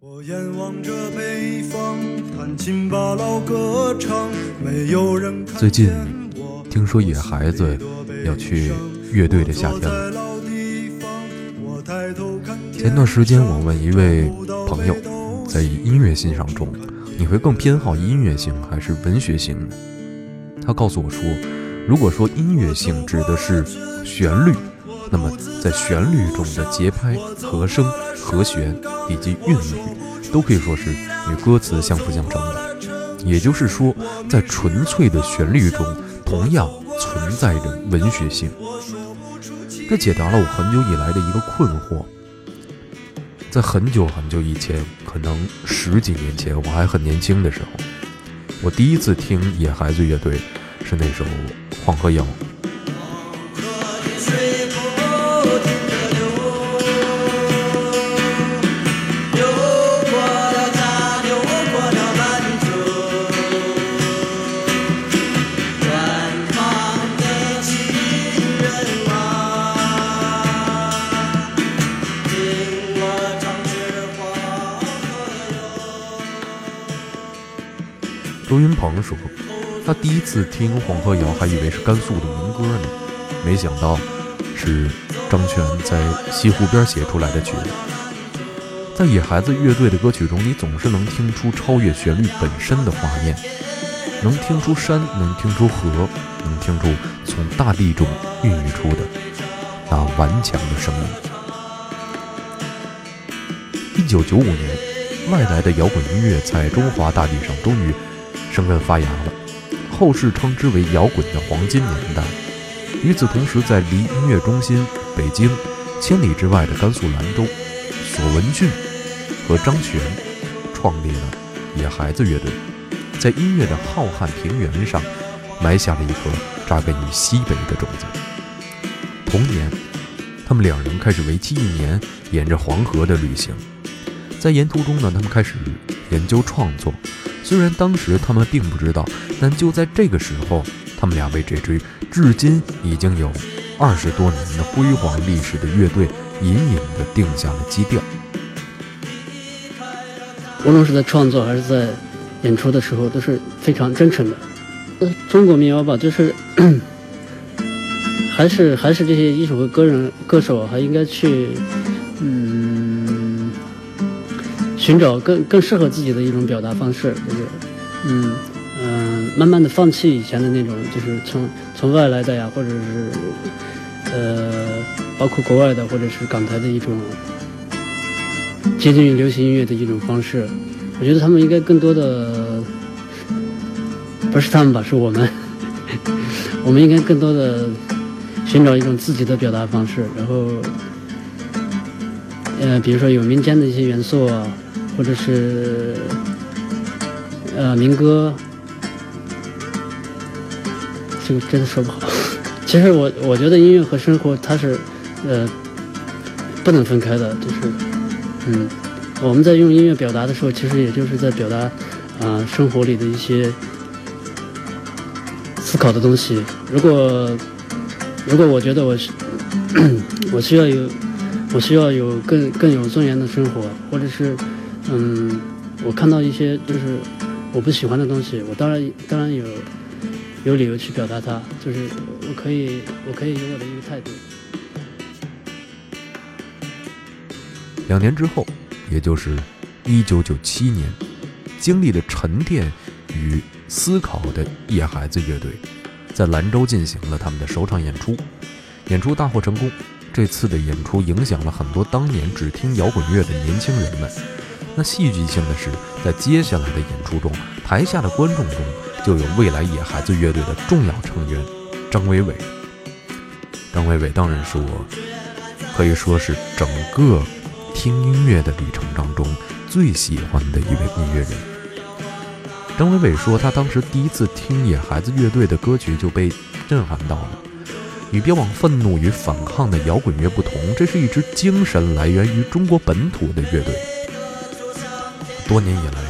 我眼望着北方，弹琴把老歌唱，没有人看最近听说野孩子要去乐队的夏天了。前段时间我问一位朋友，在音乐欣赏中，你会更偏好音乐性还是文学性呢？他告诉我说，如果说音乐性指的是旋律，那么在旋律中的节拍、和声、和弦以及韵律，都可以说是与歌词相辅相成的。也就是说，在纯粹的旋律中，同样存在着文学性。这解答了我很久以来的一个困惑。在很久很久以前，可能十几年前，我还很年轻的时候，我第一次听野孩子乐队是那首《黄河谣》。他第一次听《黄河谣》还以为是甘肃的民歌呢，没想到是张全在西湖边写出来的曲子。在野孩子乐队的歌曲中，你总是能听出超越旋律本身的画面，能听出山，能听出河，能听出从大地中孕育出的那顽强的生命。一九九五年，外来的摇滚音乐在中华大地上终于生根发芽了，后世称之为摇滚的黄金年代。与此同时，在离音乐中心北京千里之外的甘肃兰州，索文俊和张悬创立了野孩子乐队，在音乐的浩瀚平原上埋下了一颗扎根于西北的种子。同年，他们两人开始为期一年沿着黄河的旅行，在沿途中呢，他们开始研究创作。虽然当时他们并不知道，但就在这个时候，他们俩为这支至今已经有二十多年的辉煌历史的乐队，隐隐地定下了基调。无论是在创作还是在演出的时候，都是非常真诚的。中国民谣吧，就是 还是还是这些艺术和歌人歌手还应该去嗯寻找更更适合自己的一种表达方式，就是嗯嗯、慢慢的放弃以前的那种，就是从从外来的呀，或者是呃包括国外的或者是港台的一种接近于流行音乐的一种方式。我觉得他们应该更多的，不是他们吧，是我们，我们应该更多的寻找一种自己的表达方式，然后，呃，比如说有民间的一些元素啊，或者是呃民歌，这个真的说不好。其实我我觉得音乐和生活它是呃不能分开的，就是嗯。我们在用音乐表达的时候，其实也就是在表达，啊、生活里的一些思考的东西。如果如果我觉得我是 我需要有我需要有更更有尊严的生活，或者是嗯，我看到一些就是我不喜欢的东西，我当然当然有有理由去表达它，就是我可以我可以有我的一个态度。两年之后，也就是一九九七年，经历了沉淀与思考的野孩子乐队，在兰州进行了他们的首场演出，演出大获成功。这次的演出影响了很多当年只听摇滚乐的年轻人们。那戏剧性的是，在接下来的演出中，台下的观众中就有未来野孩子乐队的重要成员张伟伟。张伟伟当然是我可以说是整个听音乐的旅程当中最喜欢的一位音乐人。张伟伟说，他当时第一次听野孩子乐队的歌曲就被震撼到了。与别往愤怒与反抗的摇滚乐不同，这是一支精神来源于中国本土的乐队。多年以来，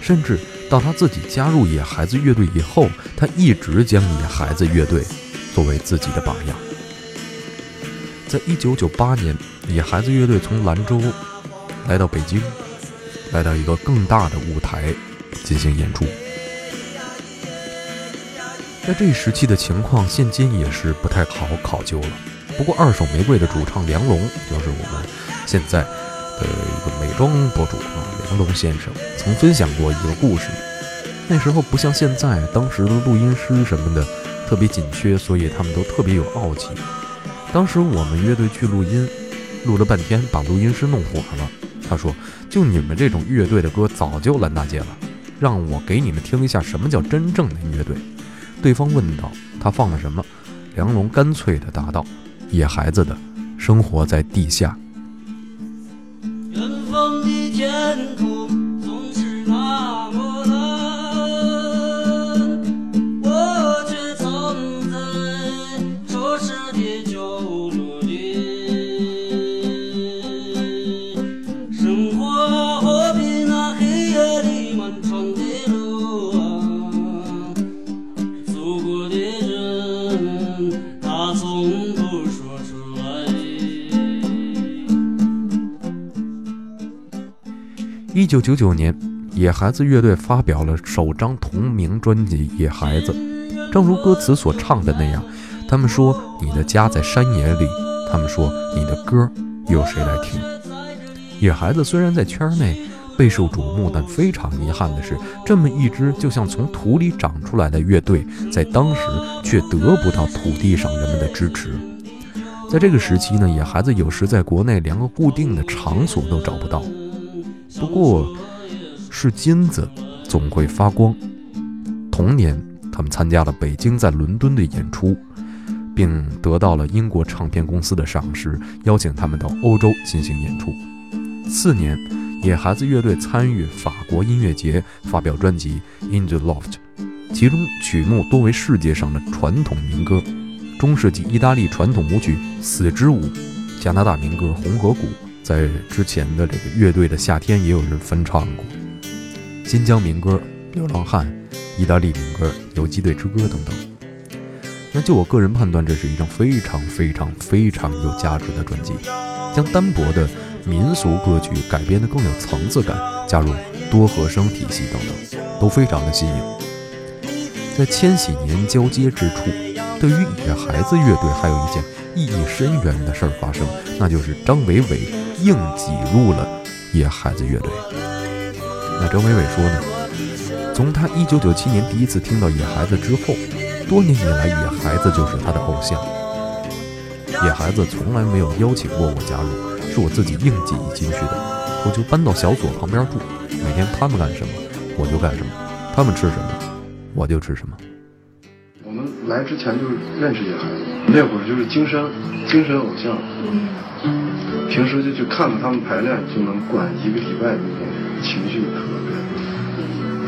甚至到他自己加入野孩子乐队以后，他一直将野孩子乐队作为自己的榜样。在一九九八年，野孩子乐队从兰州来到北京，来到一个更大的舞台进行演出。在这一时期的情况，现今也是不太好考究了。不过，二手玫瑰的主唱梁龙，就是我们现在的一个美妆博主啊，梁龙先生曾分享过一个故事。那时候不像现在，当时的录音师什么的特别紧缺，所以他们都特别有傲气。当时我们乐队去录音，录了半天，把录音师弄火了。他说：“就你们这种乐队的歌，早就烂大街了，让我给你们听一下什么叫真正的乐队。”对方问道：“他放了什么？”梁龙干脆地答道：“野孩子的生活在地下。”一九九九年，野孩子乐队发表了首张同名专辑《野孩子》，正如歌词所唱的那样，他们说：“你的家在山野里。”他们说：“你的歌有谁来听？”野孩子虽然在圈内备受瞩目，但非常遗憾的是，这么一支就像从土里长出来的乐队，在当时却得不到土地上人们的支持。在这个时期呢，野孩子有时在国内连个固定的场所都找不到。不过，是金子总会发光。同年，他们参加了北京在伦敦的演出，并得到了英国唱片公司的赏识，邀请他们到欧洲进行演出。次年，野孩子乐队参与法国音乐节，发表专辑《In the Loft》，其中曲目多为世界上的传统民歌，中世纪意大利传统舞曲《死之舞》，加拿大民歌《红河谷》。在之前的这个乐队的夏天，也有人翻唱过新疆民歌《流浪汉》、意大利民歌《游击队之歌》等等。那就我个人判断，这是一张非常非常非常有价值的专辑，将单薄的民俗歌曲改编得更有层次感，加入多和声体系等等，都非常的新颖。在千禧年交接之处，对于野孩子乐队还有一件意义深远的事儿发生，那就是张伟伟硬挤入了野孩子乐队。那张伟伟说呢，从他1997年第一次听到野孩子之后，多年以来野孩子就是他的偶像。野孩子从来没有邀请过我加入，是我自己硬挤进去的。我就搬到小左旁边住，每天他们干什么我就干什么，他们吃什么我就吃什么。我们来之前就认识野孩子，那会儿就是精神精神偶像，平时就去看看他们排练，就能管一个礼拜那种情绪特别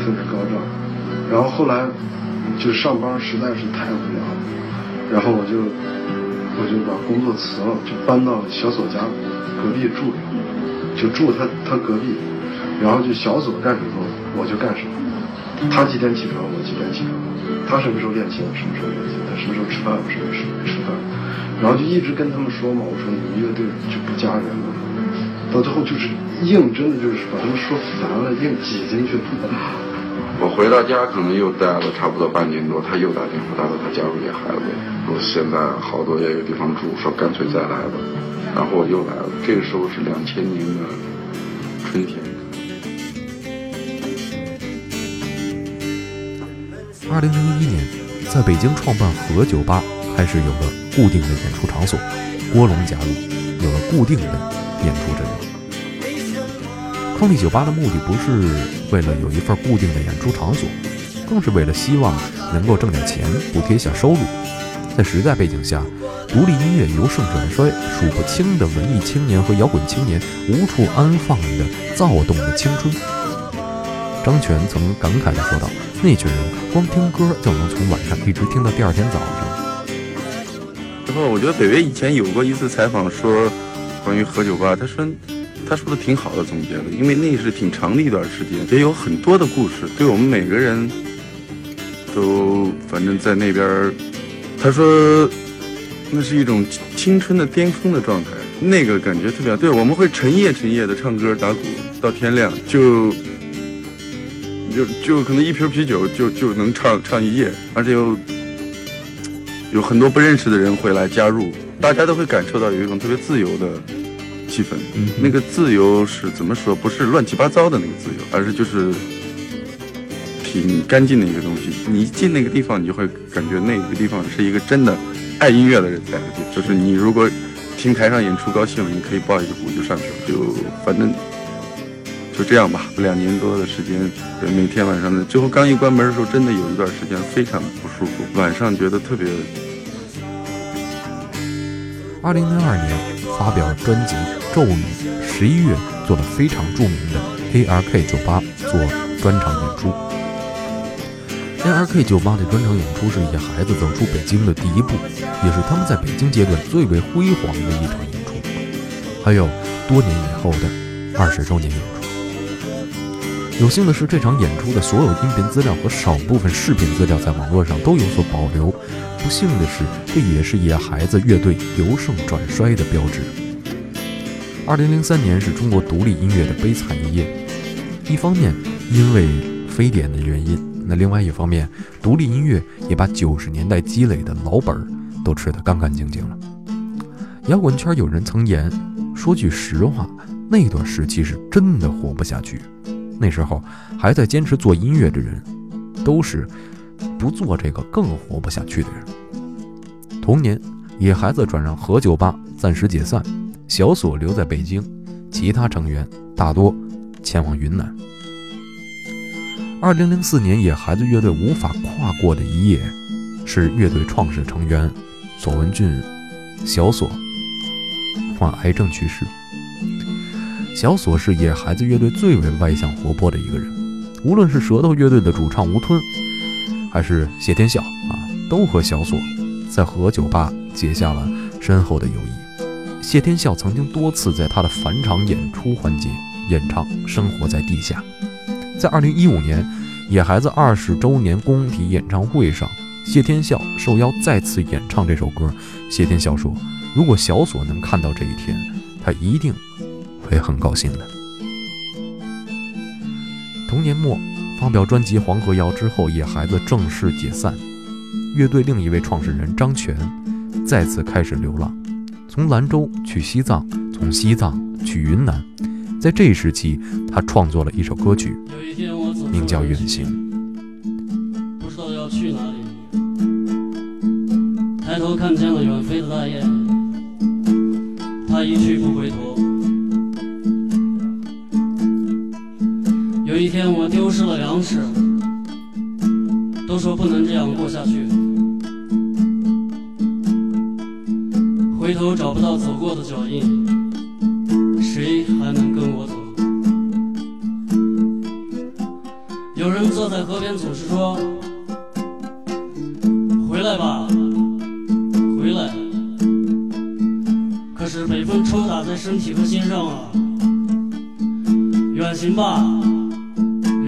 特别高涨。然后后来就上班实在是太无聊了，然后我就我就把工作辞了，就搬到小左家隔壁住，就住他他隔壁，然后就小左干什么我就干什么。他几点起床，我几点起床。他什么时候练琴，我什么时候练琴。他什么时候吃饭，我什么时候吃。然后就一直跟他们说嘛，我说你们乐队就不加人了。到最后就是硬，真的就是把他们说烦了，硬挤进去。我回到家可能又待了差不多半年多，他又打电话，他说他加入野孩子，说现在好多也有地方住，说干脆再来吧。然后我又来了，这个时候是两千年的春天。二零零一年，在北京创办和酒吧，开始有了固定的演出场所。郭龙加入，有了固定的演出阵容。创立酒吧的目的不是为了有一份固定的演出场所，更是为了希望能够挣点钱补贴一下收入。在时代背景下，独立音乐由盛转衰，数不清的文艺青年和摇滚青年无处安放的躁动的青春。张全曾感慨地说道：“那群人光听歌就能从晚上一直听到第二天早上。”我觉得北北以前有过一次采访，说关于喝酒吧，他说他说的挺好的总结的，因为那是挺长的一段时间，也有很多的故事，对我们每个人都反正在那边，他说那是一种青春的巅峰的状态。那个感觉特别好。对，我们会成夜成夜的唱歌打鼓到天亮，就就就可能一瓶啤酒就就能唱唱一夜，而且又有很多不认识的人会来加入，大家都会感受到有一种特别自由的气氛。嗯那个自由是怎么说？不是乱七八糟的那个自由，而是就是挺干净的一个东西。你一进那个地方，你就会感觉那个地方是一个真的爱音乐的人在的地方。就是你如果听台上演出高兴了，你可以抱一个鼓就上去了，就反正就这样吧。两年多的时间，每天晚上的最后刚一关门的时候，真的有一段时间非常不舒服，晚上觉得特别二零零二年发表专辑《咒语》，十一月做了非常著名的 ARK 酒吧做专场演出。ARK 酒吧的专场演出是野孩子走出北京的第一步，也是他们在北京阶段最为辉煌的一场演出。还有多年以后的二十周年演出。有幸的是，这场演出的所有音频资料和少部分视频资料在网络上都有所保留。不幸的是，这也是野孩子乐队由盛转衰的标志。二零零三年是中国独立音乐的悲惨一页，一方面因为非典的原因，那另外一方面，独立音乐也把九十年代积累的老本儿都吃得干干净净了。摇滚圈有人曾言，说句实话，那段时期是真的活不下去。那时候还在坚持做音乐的人，都是不做这个更活不下去的人。同年，野孩子转让和酒吧暂时解散，小锁留在北京，其他成员大多前往云南。二零零四年，野孩子乐队无法跨过的一页，是乐队创始成员左文俊、小锁患癌症去世。小锁是野孩子乐队最为外向活泼的一个人，无论是舌头乐队的主唱吴吞，还是谢天笑啊，都和小锁在和酒吧结下了深厚的友谊。谢天笑曾经多次在他的返场演出环节演唱《生活在地下》。在二零一五年野孩子二十周年公体演唱会上，谢天笑受邀再次演唱这首歌。谢天笑说：“如果小锁能看到这一天，他一定。”会很高兴的。同年末发表专辑《黄河谣》之后，野孩子正式解散。乐队另一位创始人张全再次开始流浪，从兰州去西藏，从西藏去云南。在这一时期，他创作了一首歌曲，名叫《远行》。不知道要去哪里。抬头看见了远飞的大雁，它一去不回头。有一天我丢失了粮食，都说不能这样过下去。回头找不到走过的脚印，谁还能跟我走？有人坐在河边，总是说：“回来吧，回来。”可是北风抽打在身体和心上啊，远行吧。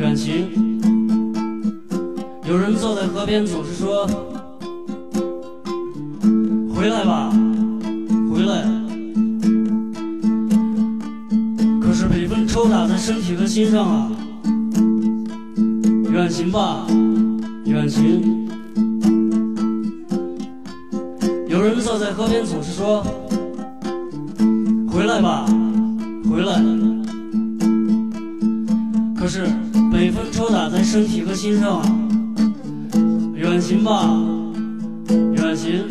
远行。有人坐在河边，总是说：“回来吧，回来。”可是北风抽打在身体和心上啊，远行吧，远行。有人坐在河边，总是说：“回来吧，回来。”可是。北风抽打在身体和心上，远行吧，远行。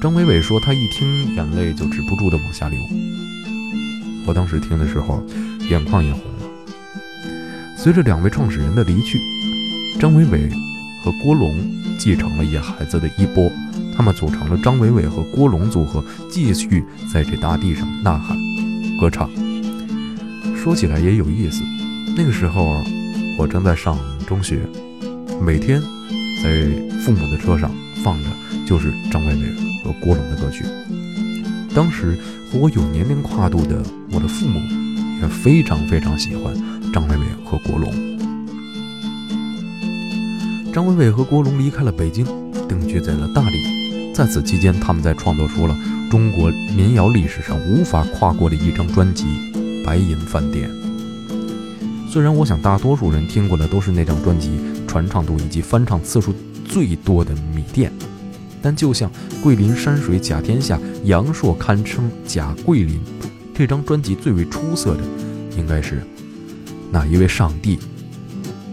张伟伟说，他一听眼泪就止不住的往下流。我当时听的时候，眼眶也红了。随着两位创始人的离去，张伟伟和郭龙继承了野孩子的衣钵，他们组成了张伟伟和郭龙组合，继续在这大地上呐喊、歌唱。说起来也有意思，那个时候我正在上中学，每天在父母的车上放着就是张伟伟和郭龙的歌曲。当时和我有年龄跨度的我的父母也非常非常喜欢张伟伟和郭龙。张伟伟和郭龙离开了北京，定居在了大理。在此期间，他们在创作出了中国民谣历史上无法跨过的一张专辑《白银饭店》。虽然我想大多数人听过的都是那张专辑传唱度以及翻唱次数最多的《米店》，但就像桂林山水甲天下，阳朔堪称甲桂林。这张专辑最为出色的，应该是哪一位上帝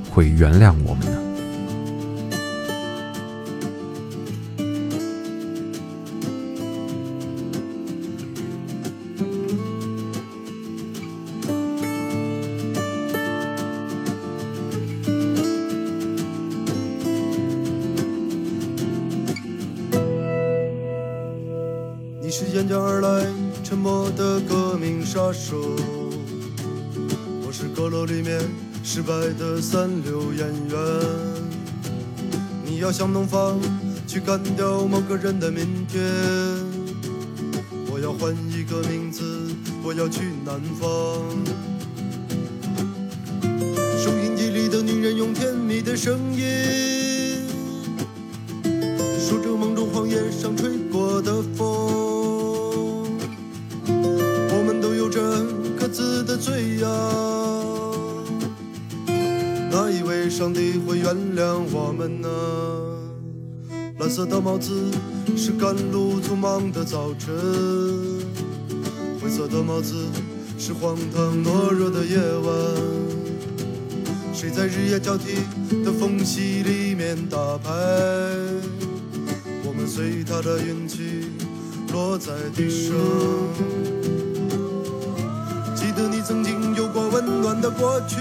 会原谅我们呢？阁楼里面失败的三流演员。你要向东方去干掉某个人的明天。我要换一个名字，我要去南方。收音机里的女人用甜蜜的声音，说着梦中荒野上吹过的风。谅我们呢？蓝色的帽子是赶路匆忙的早晨，灰色的帽子是荒唐懦弱的夜晚。谁在日夜交替的缝隙里面打牌？我们随他的运气落在地上。记得你曾经有过温暖的过去。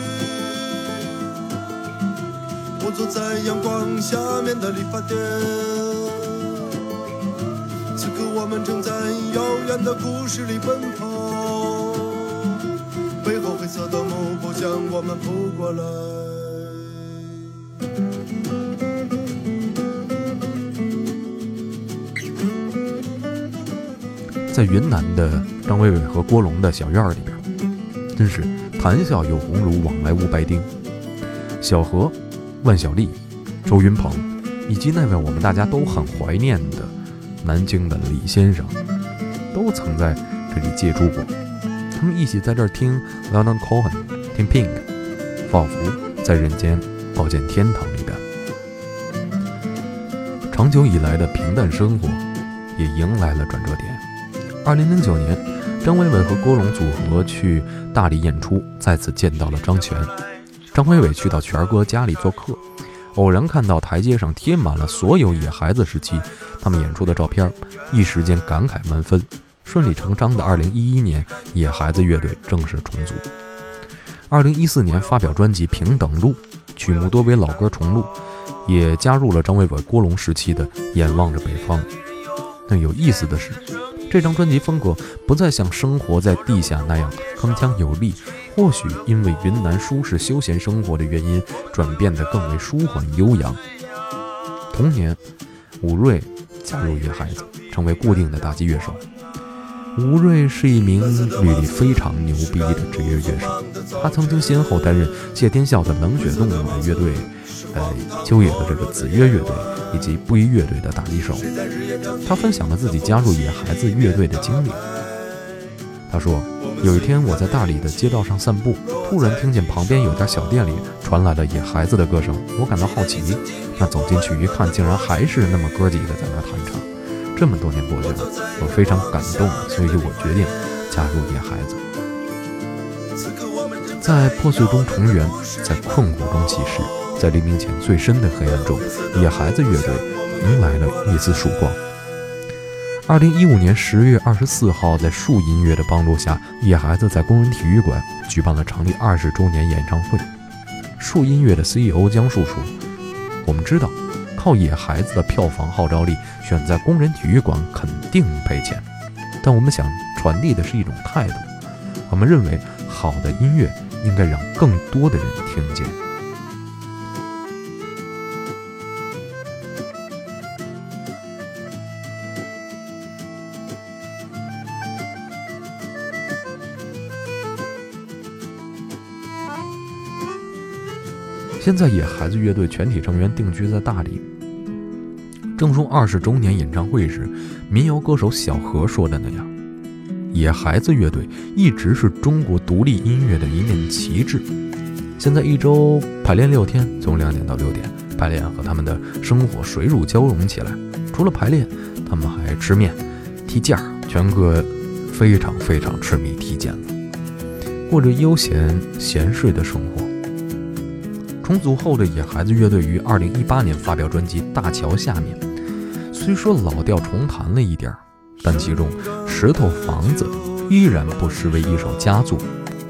我坐在阳光下面的理发店，此刻我们正在遥远的故事里奔跑，背后黑色的幕布向我们扑过来。在云南的张伟伟和郭龙的小院里边，真是谈笑有鸿儒，往来无白丁。小何、万晓利、周云鹏，以及那位我们大家都很怀念的南京的李先生，都曾在这里借住过。他们一起在这儿听 Leonard Cohen，听 Pink，仿佛在人间抱见天堂一般。长久以来的平淡生活，也迎来了转折点。二零零九年，张伟伟和郭龙组合去大理演出，再次见到了张全。张伟伟去到全哥家里做客，偶然看到台阶上贴满了所有野孩子时期他们演出的照片，一时间感慨万分。顺理成章的，二零一一年野孩子乐队正式重组。二零一四年发表专辑《平等路》，曲目多为老歌重录，也加入了张伟伟、郭龙时期的《眼望着北方》。但有意思的是，这张专辑风格不再像生活在地下那样铿锵有力，或许因为云南舒适休闲生活的原因，转变得更为舒缓悠扬。同年，武瑞加入野孩子，成为固定的打击乐手。吴瑞是一名履历非常牛逼的职业乐手，他曾经先后担任谢天笑的冷血动物的乐队，呃，秋野的这个子曰乐队以及布衣乐队的打击手。他分享了自己加入野孩子乐队的经历。他说，有一天我在大理的街道上散步，突然听见旁边有家小店里传来了野孩子的歌声，我感到好奇，那走进去一看，竟然还是那么哥几个在那弹唱。这么多年过去了，我非常感动，所以我决定加入野孩子。在破碎中重圆，在困苦中起势，在黎明前最深的黑暗中，野孩子乐队迎来了一丝曙光。二零一五年十月二十四号，在树音乐的帮助下，野孩子在工人体育馆举办了成立二十周年演唱会。树音乐的 CEO 江树说：“我们知道，靠野孩子的票房号召力，选在工人体育馆肯定赔钱。但我们想传递的是一种态度，我们认为好的音乐应该让更多的人听见。”现在野孩子乐队全体成员定居在大理。正如二十周年演唱会时，民谣歌手小何说的那样，野孩子乐队一直是中国独立音乐的一面旗帜。现在一周排练六天，从两点到六点，排练和他们的生活水乳交融起来。除了排练，他们还吃面、踢毽，全哥非常非常痴迷踢毽子，过着悠闲闲适的生活。重组后的野孩子乐队于二零一八年发表专辑《大桥下面》，虽说老调重弹了一点儿，但其中《石头房子》依然不失为一首佳作。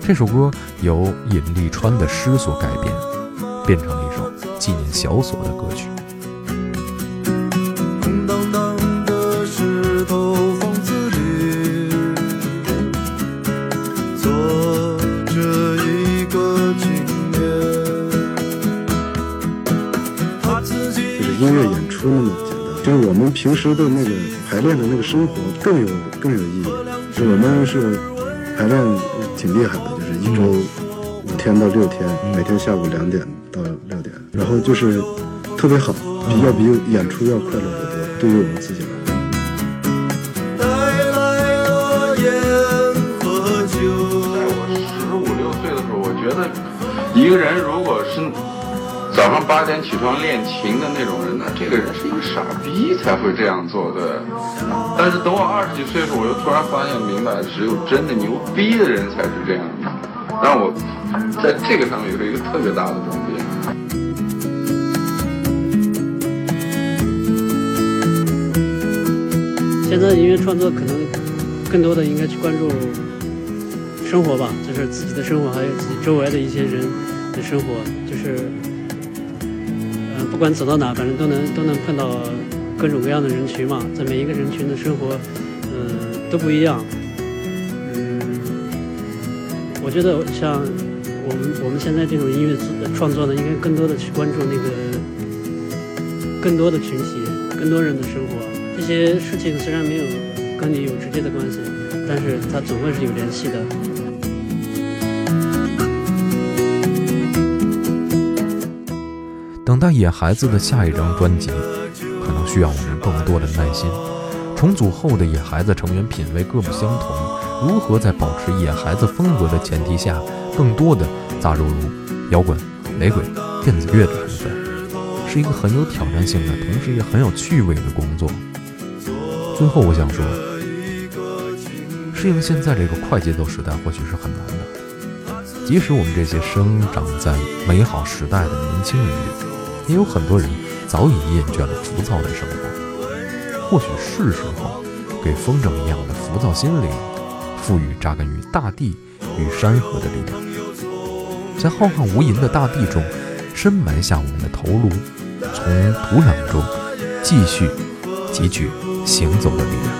这首歌由尹立川的诗所改编，变成了一首纪念小锁的歌曲。平时的那个排练的那个生活更有更有意义。就我们是排练挺厉害的，就是一周五天到六天，每天下午两点到六点，然后就是特别好，比要比演出要快乐得多。对于我们自己来说。带来了烟和酒。在我十五六岁的时候，我觉得一个人如早上八点起床练琴的那种人，那这个人是一个傻逼才会这样做的。但是等我二十几岁的时候，我又突然发现明白，只有真的牛逼的人才是这样的。让我在这个上面有一个特别大的转变。现在音乐创作可能更多的应该去关注生活吧，就是自己的生活，还有自己周围的一些人的生活，就是，不管走到哪，反正都能都能碰到各种各样的人群嘛，在每一个人群的生活，呃，都不一样。嗯，我觉得像我们我们现在这种音乐创作呢，应该更多的去关注那个更多的群体、更多人的生活。这些事情虽然没有跟你有直接的关系，但是它总会是有联系的。待野孩子的下一张专辑，可能需要我们更多的耐心。重组后的野孩子成员品味各不相同，如何在保持野孩子风格的前提下，更多的杂糅入摇滚、雷鬼、电子乐的成分，是一个很有挑战性的，同时也很有趣味的工作。最后，我想说，适应现在这个快节奏时代，或许是很难的。即使我们这些生长在美好时代的年轻人里，也有很多人早已厌倦了浮躁的生活。或许是时候给风筝一样的浮躁心灵，赋予扎根于大地与山河的力量，在浩瀚无垠的大地中，深埋下我们的头颅，从土壤中继续汲取行走的力量。